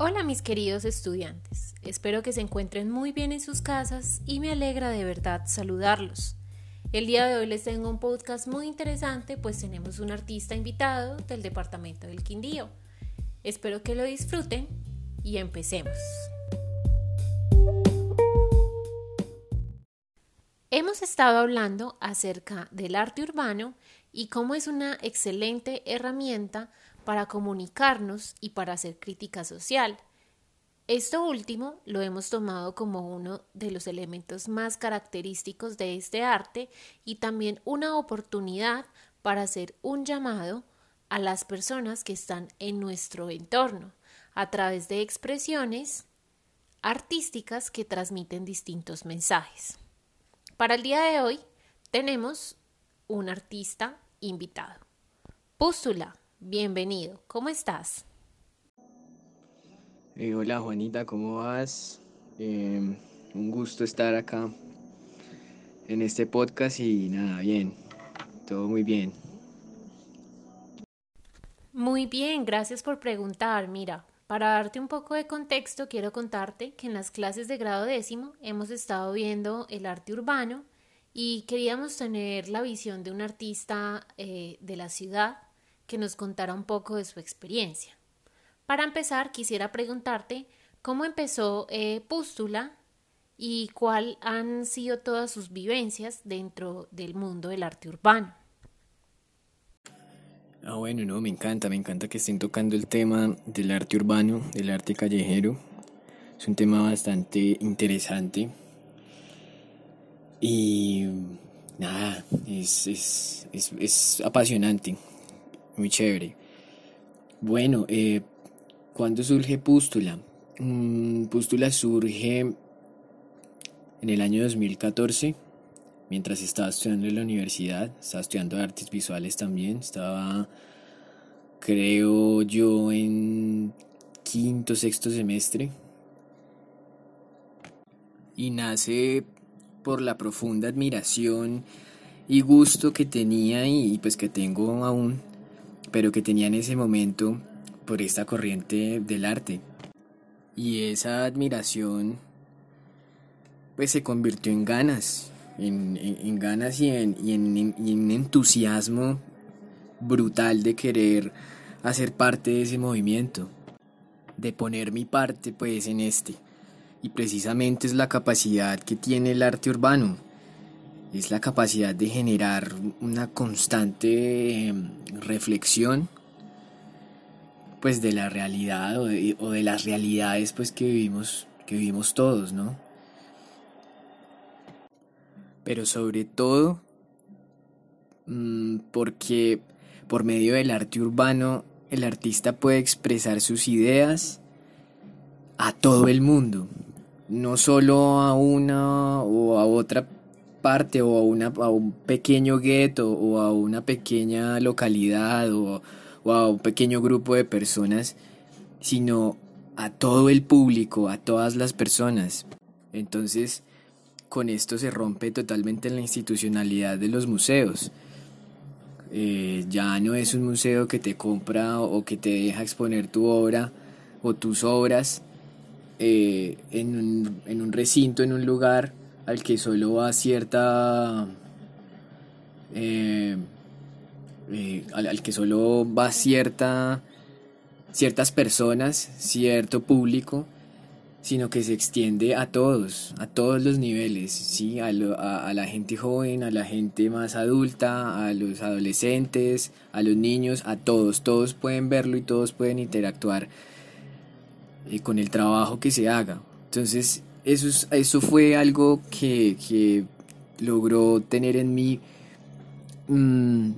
Hola mis queridos estudiantes, espero que se encuentren muy bien en sus casas y me alegra de verdad saludarlos. El día de hoy les tengo un podcast muy interesante pues tenemos un artista invitado del departamento del Quindío. Espero que lo disfruten y empecemos. Hemos estado hablando acerca del arte urbano y cómo es una excelente herramienta para comunicarnos y para hacer crítica social. Esto último lo hemos tomado como uno de los elementos más característicos de este arte y también una oportunidad para hacer un llamado a las personas que están en nuestro entorno a través de expresiones artísticas que transmiten distintos mensajes. Para el día de hoy tenemos un artista invitado. Pústula, bienvenido, ¿cómo estás? Eh, hola Juanita, ¿cómo vas? Em, un gusto estar acá en este podcast y nada, bien, todo muy bien. Muy bien, gracias por preguntar. Mira, para darte un poco de contexto, quiero contarte que en las clases de grado décimo hemos estado viendo el arte urbano y queríamos tener la visión de un artista eh, de la ciudad que nos contara un poco de su experiencia. Para empezar, quisiera preguntarte cómo empezó eh, Pústula y cuáles han sido todas sus vivencias dentro del mundo del arte urbano. Ah, bueno, no, me encanta, me encanta que estén tocando el tema del arte urbano, del arte callejero. Es un tema bastante interesante. Y nada, es, es, es, es apasionante, muy chévere. Bueno, eh, ¿cuándo surge Pústula? Mm, Pústula surge en el año 2014 mientras estaba estudiando en la universidad, estaba estudiando artes visuales también, estaba, creo yo, en quinto, sexto semestre. Y nace por la profunda admiración y gusto que tenía y pues que tengo aún, pero que tenía en ese momento por esta corriente del arte. Y esa admiración pues se convirtió en ganas, en, ganas y en, y en entusiasmo brutal de querer hacer parte de ese movimiento, de poner mi parte pues en este. Y precisamente es la capacidad que tiene el arte urbano, es la capacidad de generar una constante em, reflexión pues de la realidad o de, las realidades pues que vivimos que vivimos todos, ¿no? pero sobre todo mm, porque por medio del arte urbano el artista puede expresar sus ideas a todo el mundo, no solo a una o a otra parte o a, una, a un pequeño gueto o a una pequeña localidad o, a un pequeño grupo de personas, sino a todo el público, a todas las personas. Entonces, con esto se rompe totalmente la institucionalidad de los museos. Eh, ya no es un museo que te compra o que te deja exponer tu obra o tus obras eh, en, un, en, un, recinto, en un lugar al que solo va cierta... Eh, al, al, que solo va cierta ciertas personas, cierto público, sino que se extiende a todos, a todos los niveles, ¿sí? a, la gente joven, a la gente más adulta, a los adolescentes, a los niños, a todos, todos pueden verlo y todos pueden interactuar eh, con el trabajo que se haga. Entonces, eso, eso fue algo que, logró tener en mí, mm,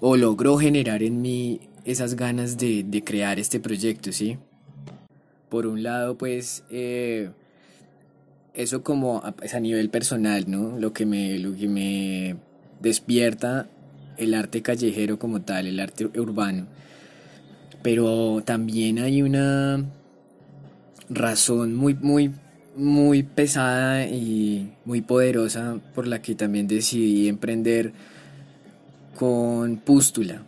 o logró generar en mí esas ganas de, de crear este proyecto, ¿sí? por un lado, pues, eh, eso como a, pues, a, nivel personal, ¿no? Lo que, me, lo que me despierta el arte callejero como tal, el arte urbano. Pero también hay una razón muy, muy, muy pesada y muy poderosa por la que también decidí emprender con Pústula,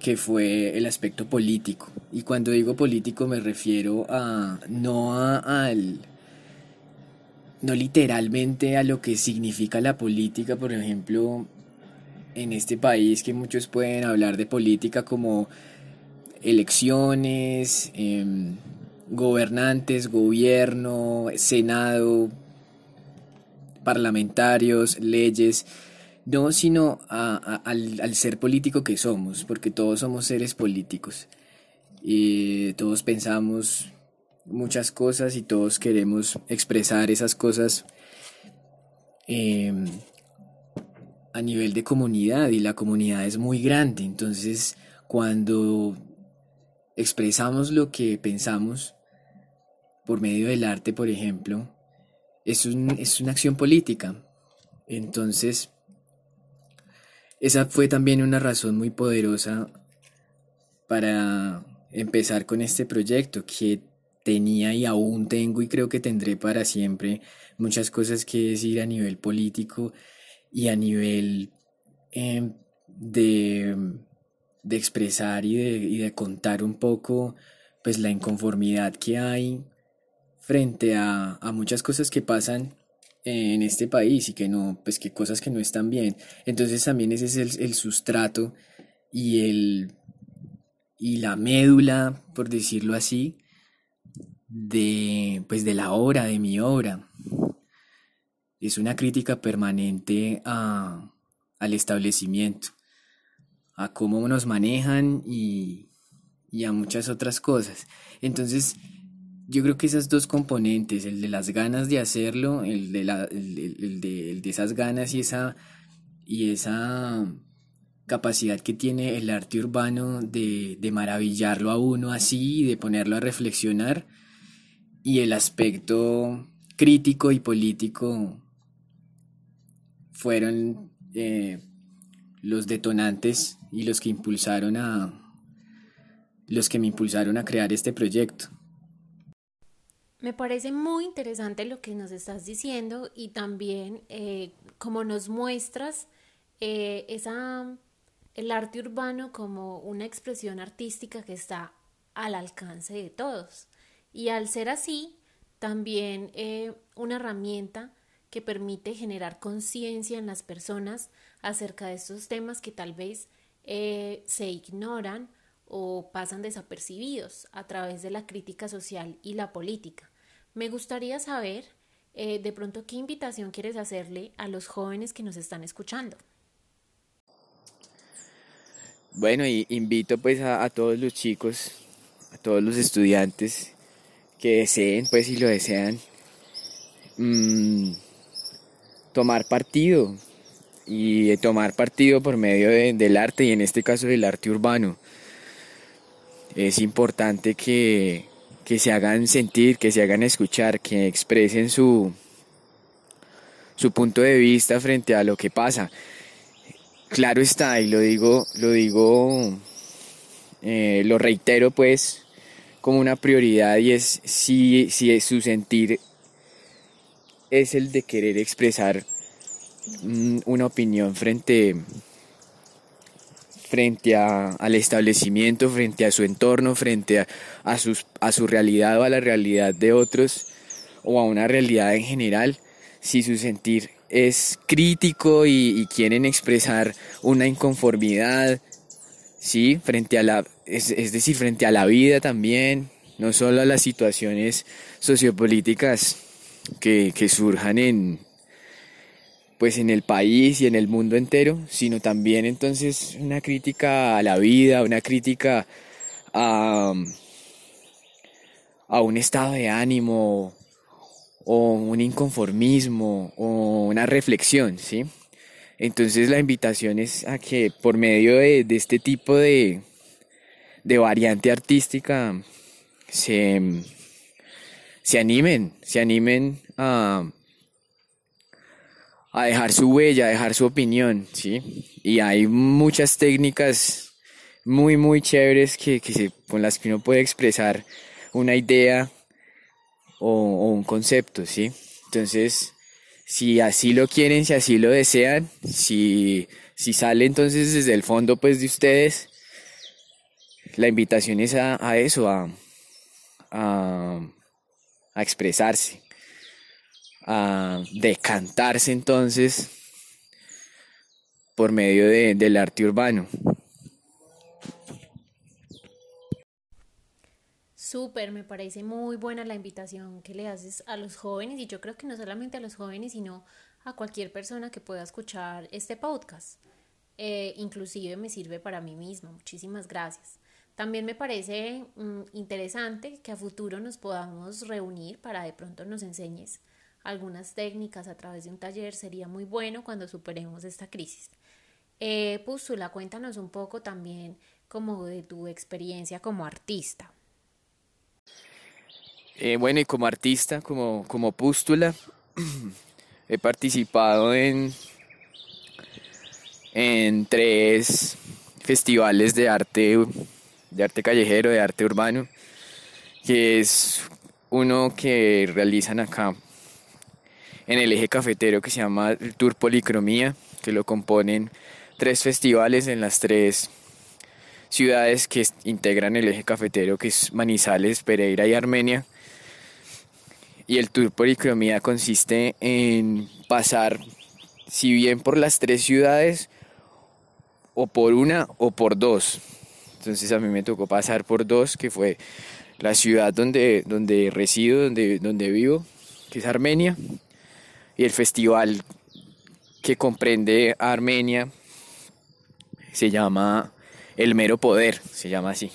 que fue el aspecto político. Y cuando digo político me refiero a no a, al no literalmente a lo que significa la política, por ejemplo, en este país que muchos pueden hablar de política como elecciones, em, gobernantes, gobierno, senado, parlamentarios, leyes, no, sino al, ser político que somos, porque todos somos seres políticos. Y todos pensamos muchas cosas y todos queremos expresar esas cosas em, a nivel de comunidad y la comunidad es muy grande. Entonces, cuando expresamos lo que pensamos por medio del arte, por ejemplo, es, es una acción política. Entonces, esa fue también una razón muy poderosa para empezar con este proyecto que tenía y aún tengo y creo que tendré para siempre muchas cosas que decir a nivel político y a nivel em, de, de, expresar y de, y de, contar un poco pues la inconformidad que hay frente a, a muchas cosas que pasan en este país y que no, pues que cosas que no están bien. Entonces también ese es el, el sustrato y el y la médula, por decirlo así, de pues de la obra, de mi obra es una crítica permanente a, al establecimiento, a cómo nos manejan y, y a muchas otras cosas. Entonces, yo creo que esas dos componentes, el de las ganas de hacerlo, el de, la, el, de, el de esas ganas y esa, y esa capacidad que tiene el arte urbano de, de maravillarlo a uno así, de ponerlo a reflexionar, y el aspecto crítico y político fueron eh, los detonantes y los que impulsaron a los que me impulsaron a crear este proyecto. Me parece muy interesante lo que nos estás diciendo y también eh, como nos muestras eh, esa, el arte urbano como una expresión artística que está al alcance de todos. Y al ser así, también una herramienta que permite generar conciencia en las personas acerca de estos temas que tal vez eh, se ignoran o pasan desapercibidos a través de la crítica social y la política. Me gustaría saber eh, de pronto qué invitación quieres hacerle a los jóvenes que nos están escuchando. Bueno, y invito pues a, todos los chicos, a todos los estudiantes que deseen, pues si lo desean, mmm, tomar partido y tomar partido por medio del arte y en este caso del arte urbano. Es importante que, que se hagan sentir, que se hagan escuchar, que expresen su, su punto de vista frente a lo que pasa. Claro está, y lo digo, lo digo, eh, lo reitero pues como una prioridad y es si, si su sentir es el de querer expresar mm, una opinión frente, frente a, al establecimiento, frente a su entorno, frente a, a, sus, a su realidad o a la realidad de otros o a una realidad en general, si su sentir es crítico y, quieren expresar una inconformidad, ¿sí? Frente a la, es, es decir, frente a la vida también, no solo a las situaciones sociopolíticas que, surjan en pues en el país y en el mundo entero, sino también entonces una crítica a la vida, una crítica a, a un estado de ánimo o un inconformismo o una reflexión, ¿sí? Entonces la invitación es a que por medio de, de este tipo de, de variante artística se, se animen, se animen a, a dejar su huella, a dejar su opinión, ¿sí? Y hay muchas técnicas muy, muy chéveres que, se, con las que uno puede expresar una idea o, un concepto, ¿sí? Entonces, si así lo quieren, si así lo desean, si, si sale entonces desde el fondo pues de ustedes, la invitación es a, eso, a, a, expresarse, a decantarse entonces por medio del arte urbano. Súper, me parece muy buena la invitación que le haces a los jóvenes y yo creo que no solamente a los jóvenes, sino a cualquier persona que pueda escuchar este podcast. Eh, inclusive me sirve para mí misma. Muchísimas gracias. También me parece mm, interesante que a futuro nos podamos reunir para de pronto nos enseñes algunas técnicas a través de un taller. Sería muy bueno cuando superemos esta crisis. Eh, Pústula, cuéntanos un poco también como de tu experiencia como artista. Eh, bueno, y como artista, como, como pústula, he participado en, en tres festivales de arte, de arte callejero, de arte urbano, que es uno que realizan acá en el eje cafetero que se llama el Tour Policromía, que lo componen tres festivales en las tres ciudades que integran el eje cafetero, que es Manizales, Pereira y Armenia y el tour policromía consiste en pasar, si bien por las tres ciudades, o por una o por dos. Entonces a mí me tocó pasar por dos, que fue la ciudad donde, donde resido, donde, donde vivo, que es Armenia, y el festival que comprende a Armenia se llama El Mero Poder, se llama así.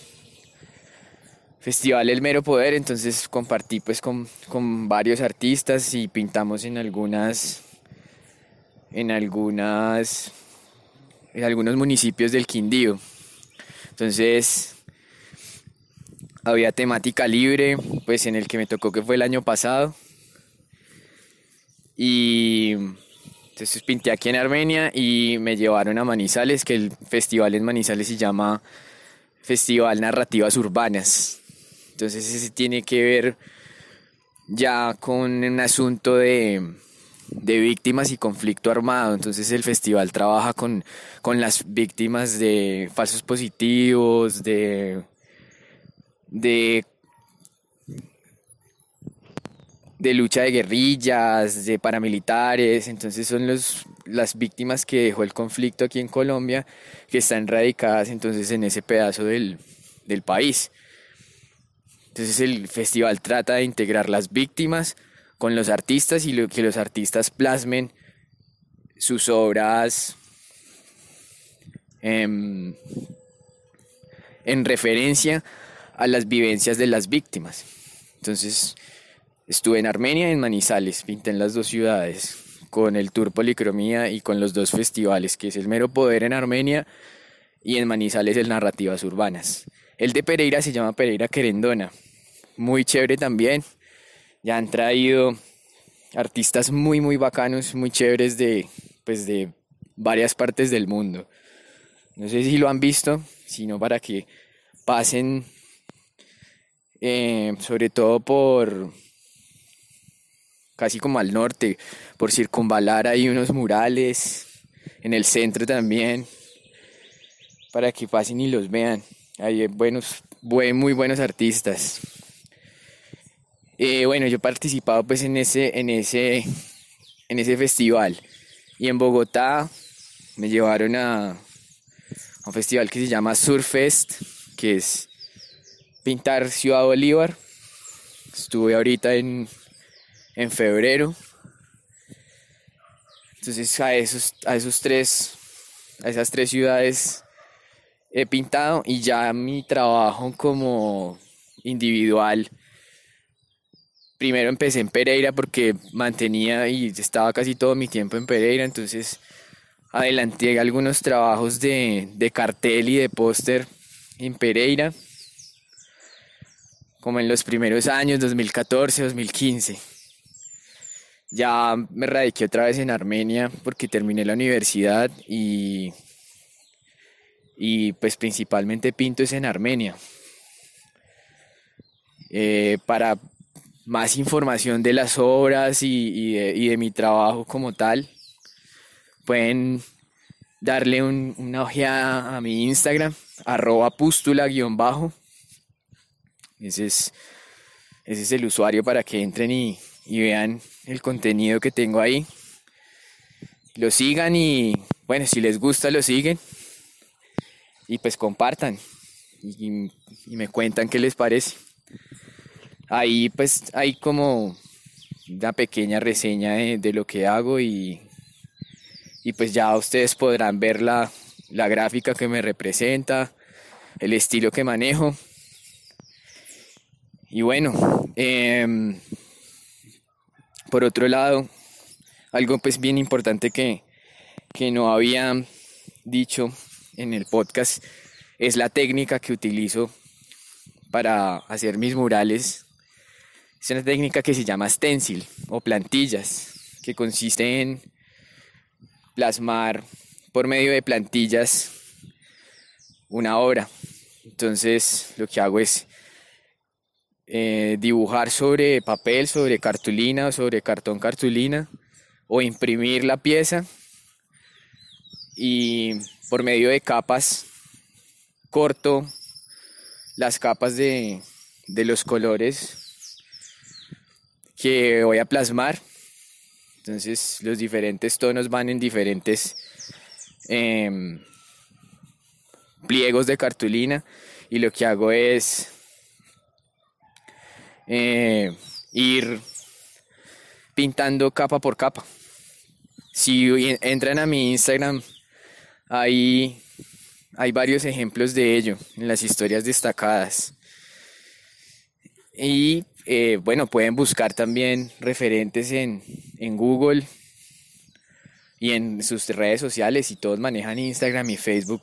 Festival El Mero Poder, entonces compartí pues con, varios artistas y pintamos en algunas, en algunas, en algunos municipios del Quindío. Entonces había temática libre, pues en el que me tocó que fue el año pasado. Y entonces pinté aquí en Armenia y me llevaron a Manizales, que el festival en Manizales se llama Festival Narrativas Urbanas. Entonces ese tiene que ver ya con un asunto de, víctimas y conflicto armado. Entonces el festival trabaja con, las víctimas de falsos positivos, de, de, de lucha de guerrillas, de paramilitares. Entonces son los, las víctimas que dejó el conflicto aquí en Colombia, que están radicadas entonces en ese pedazo del, del país. Entonces el festival trata de integrar las víctimas con los artistas y que los artistas plasmen sus obras en, en referencia a las vivencias de las víctimas. Entonces estuve en Armenia y en Manizales, pinté en las dos ciudades con el Tour Policromía y con los dos festivales, que es el Mero Poder en Armenia y en Manizales el Narrativas Urbanas. El de Pereira se llama Pereira Querendona. Muy chévere también. Ya han traído artistas muy, muy bacanos, muy chéveres de, pues de varias partes del mundo. No sé si lo han visto, sino para que pasen, eh, sobre todo por casi como al norte, por circunvalar hay unos murales, en el centro también, para que pasen y los vean. Hay buenos, muy buenos artistas. Eh, bueno, yo he participado pues en ese, en ese, en ese festival. Y en Bogotá me llevaron a, un festival que se llama Surfest, que es pintar Ciudad Bolívar. Estuve ahorita en, en febrero. Entonces a esos, a esos tres, a esas tres ciudades he pintado y ya mi trabajo como individual. Primero empecé en Pereira porque mantenía y estaba casi todo mi tiempo en Pereira, entonces adelanté algunos trabajos de, cartel y de póster en Pereira, como en los primeros años, 2014, 2015. Ya me radiqué otra vez en Armenia porque terminé la universidad y y pues principalmente pinto es en Armenia. Eh, para más información de las obras y, de, mi trabajo como tal, pueden darle una ojeada a mi Instagram, arroba pústula-bajo. Ese es, ese es el usuario para que entren y, y vean el contenido que tengo ahí. Lo sigan y bueno, si les gusta lo siguen. Y pues compartan y, me cuentan qué les parece. Ahí pues hay como una pequeña reseña de, lo que hago y, y, pues ya ustedes podrán ver la, la gráfica que me representa, el estilo que manejo. Y bueno, em, por otro lado, algo pues bien importante que, que no había dicho en el podcast es la técnica que utilizo para hacer mis murales. Es una técnica que se llama stencil o plantillas, que consiste en plasmar por medio de plantillas una obra. Entonces lo que hago es eh, dibujar sobre papel, sobre cartulina o sobre cartón cartulina o imprimir la pieza y por medio de capas corto las capas de, los colores que voy a plasmar. Entonces los diferentes tonos van en diferentes em, pliegos de cartulina y lo que hago es eh, ir pintando capa por capa. Si entran a mi Instagram, ahí hay varios ejemplos de ello en las historias destacadas. Y eh, bueno, pueden buscar también referentes en, en Google y en sus redes sociales, y todos manejan Instagram y Facebook,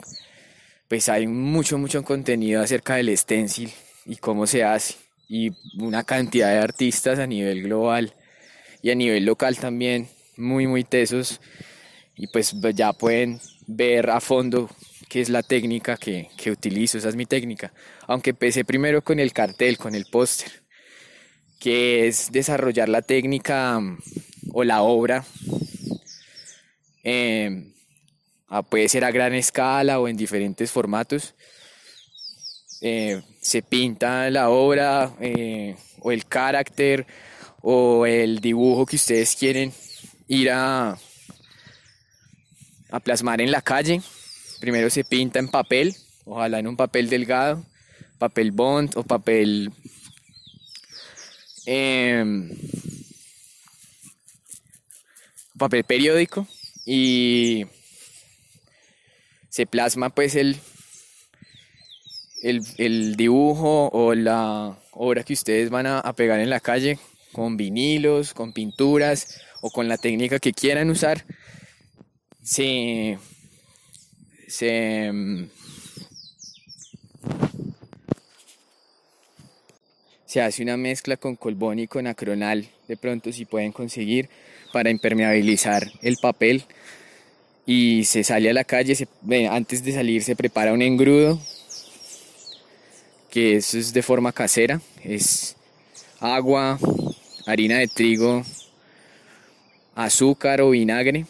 pues hay mucho, mucho contenido acerca del stencil y cómo se hace, y una cantidad de artistas a nivel global y a nivel local también, muy, muy tesos, y pues ya pueden ver a fondo que es la técnica que, que utilizo, esa es mi técnica. Aunque empecé primero con el cartel, con el póster, que es desarrollar la técnica mm, o la obra. Em, puede ser a gran escala o en diferentes formatos. Eh, se pinta la obra eh, o el carácter o el dibujo que ustedes quieren ir a, a plasmar en la calle Primero se pinta en papel, ojalá en un papel delgado, papel bond o papel em, papel periódico y se plasma pues el, el, dibujo o la obra que ustedes van a, pegar en la calle con vinilos, con pinturas o con la técnica que quieran usar. Se se, se hace una mezcla con colbón y con acronal, de pronto si pueden conseguir, para impermeabilizar el papel. Y se sale a la calle, antes de salir se prepara un engrudo, que eso es de forma casera, es agua, harina de trigo, azúcar o vinagre,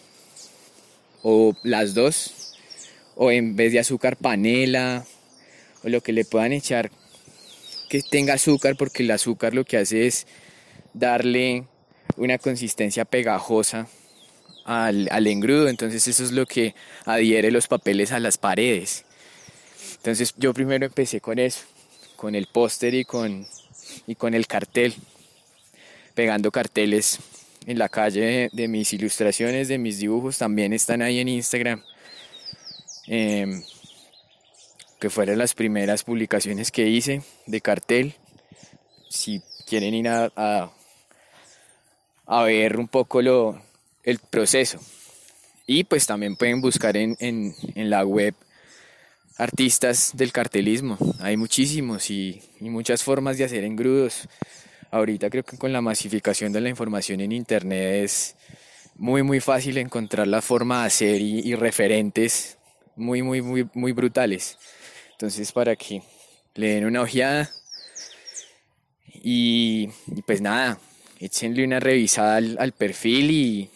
o las dos, o en vez de azúcar panela o lo que le puedan echar tenga azúcar porque el azúcar lo que hace es darle una consistencia pegajosa al, al, engrudo, entonces eso es lo que adhiere los papeles a las paredes. Entonces yo primero empecé con eso, con el póster y con, y con el cartel, pegando carteles en la calle de mis ilustraciones, de mis dibujos, también están ahí en Instagram. Em, que fueron las primeras publicaciones que hice de cartel. Si quieren ir a, a, ver un poco lo, el proceso. Y pues también pueden buscar en, en, la web artistas del cartelismo. Hay muchísimos y, y, muchas formas de hacer engrudos. Ahorita creo que con la masificación de la información en internet es muy muy fácil encontrar la forma de hacer y, y referentes muy, muy, muy, muy brutales. Entonces, para que le den una ojeada. Y, pues nada, échenle una revisada al, perfil y,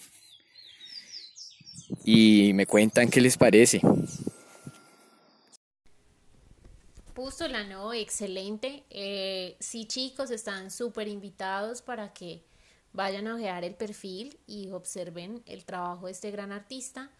y me cuentan qué les parece. Pústula, no, excelente. Eh, sí, chicos, están súper invitados para que vayan a ojear el perfil y observen el trabajo de este gran artista.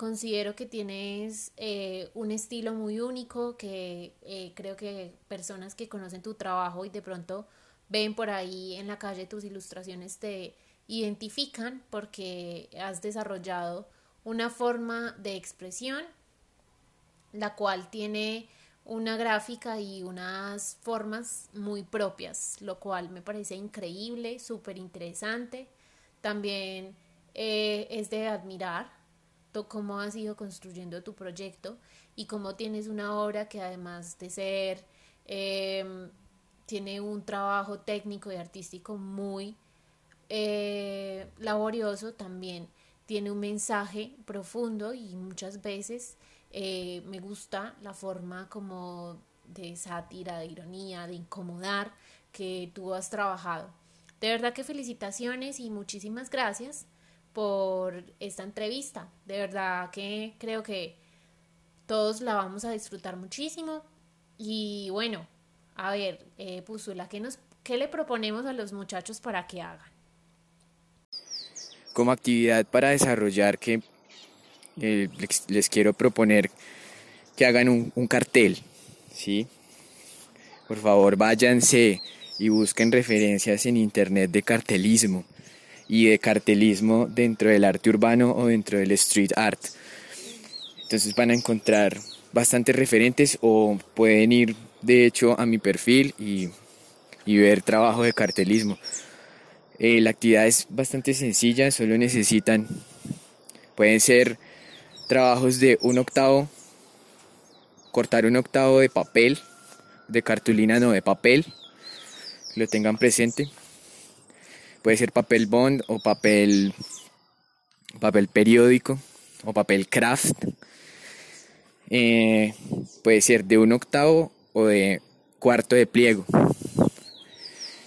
Considero que tienes eh, un estilo muy único, que eh, creo que personas que conocen tu trabajo y de pronto ven por ahí en la calle tus ilustraciones te identifican porque has desarrollado una forma de expresión la cual tiene una gráfica y unas formas muy propias, lo cual me parece increíble, súper interesante. También eh, es de admirar cómo has ido construyendo tu proyecto y cómo tienes una obra que además de ser, em, tiene un trabajo técnico y artístico muy eh, laborioso, también tiene un mensaje profundo y muchas veces eh, me gusta la forma como de sátira, de ironía, de incomodar que tú has trabajado. De verdad que felicitaciones y muchísimas gracias por esta entrevista. De verdad que creo que todos la vamos a disfrutar muchísimo. Y bueno, a ver, eh, ¿qué, nos, ¿qué le proponemos a los muchachos para que hagan? Como actividad para desarrollar que eh, les, quiero proponer que hagan un, un cartel, ¿sí? Por favor, váyanse y busquen referencias en internet de cartelismo y de cartelismo dentro del arte urbano o dentro del street art. Entonces van a encontrar bastantes referentes o pueden ir de hecho a mi perfil y, ver trabajo de cartelismo. Eh, la actividad es bastante sencilla, solo necesitan, pueden ser trabajos de un octavo, cortar un octavo de papel, de cartulina no de papel, lo tengan presente Puede ser papel bond o papel, papel periódico o papel craft. Eh, puede ser de un octavo o de cuarto de pliego.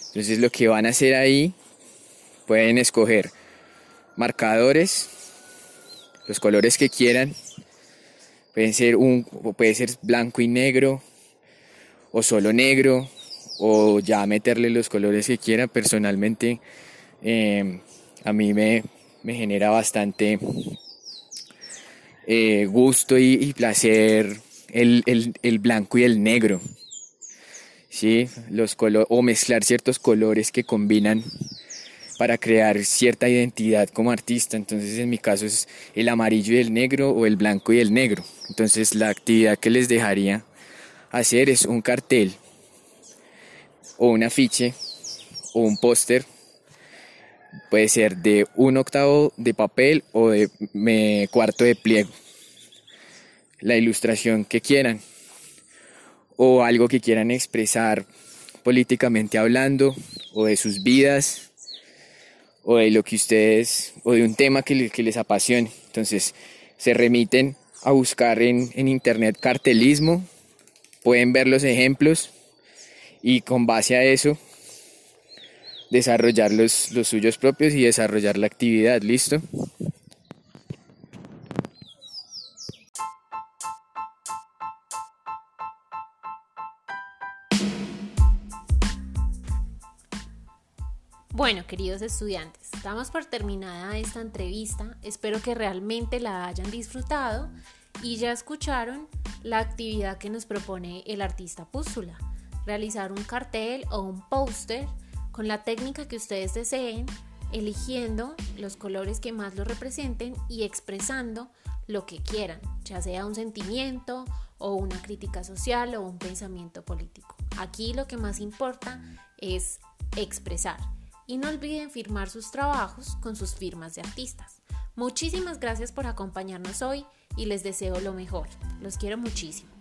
Entonces lo que van a hacer ahí, pueden escoger marcadores, los colores que quieran. Ser un, puede ser blanco y negro, o solo negro, o ya meterle los colores que quiera. Personalmente eh, a mí me, genera bastante eh, gusto y, placer el, blanco y el negro. ¿sí? Los o mezclar ciertos colores que combinan para crear cierta identidad como artista. Entonces en mi caso es el amarillo y el negro o el blanco y el negro. Entonces la actividad que les dejaría hacer es un cartel o un afiche o un póster puede ser de un octavo de papel o de cuarto de pliego. La ilustración que quieran o algo que quieran expresar políticamente hablando o de sus vidas o de lo que ustedes o de un tema que, les apasione. Entonces se remiten a buscar en, internet cartelismo pueden ver los ejemplos y con base a eso desarrollar los, los suyos propios y desarrollar la actividad, ¿listo? Bueno, queridos estudiantes, damos por terminada esta entrevista. Espero que realmente la hayan disfrutado y ya escucharon la actividad que nos propone el artista Púzula realizar un cartel o un póster con la técnica que ustedes deseen, eligiendo los colores que más lo representen y expresando lo que quieran, ya sea un sentimiento o una crítica social o un pensamiento político. Aquí lo que más importa es expresar y no olviden firmar sus trabajos con sus firmas de artistas. Muchísimas gracias por acompañarnos hoy y les deseo lo mejor. Los quiero muchísimo.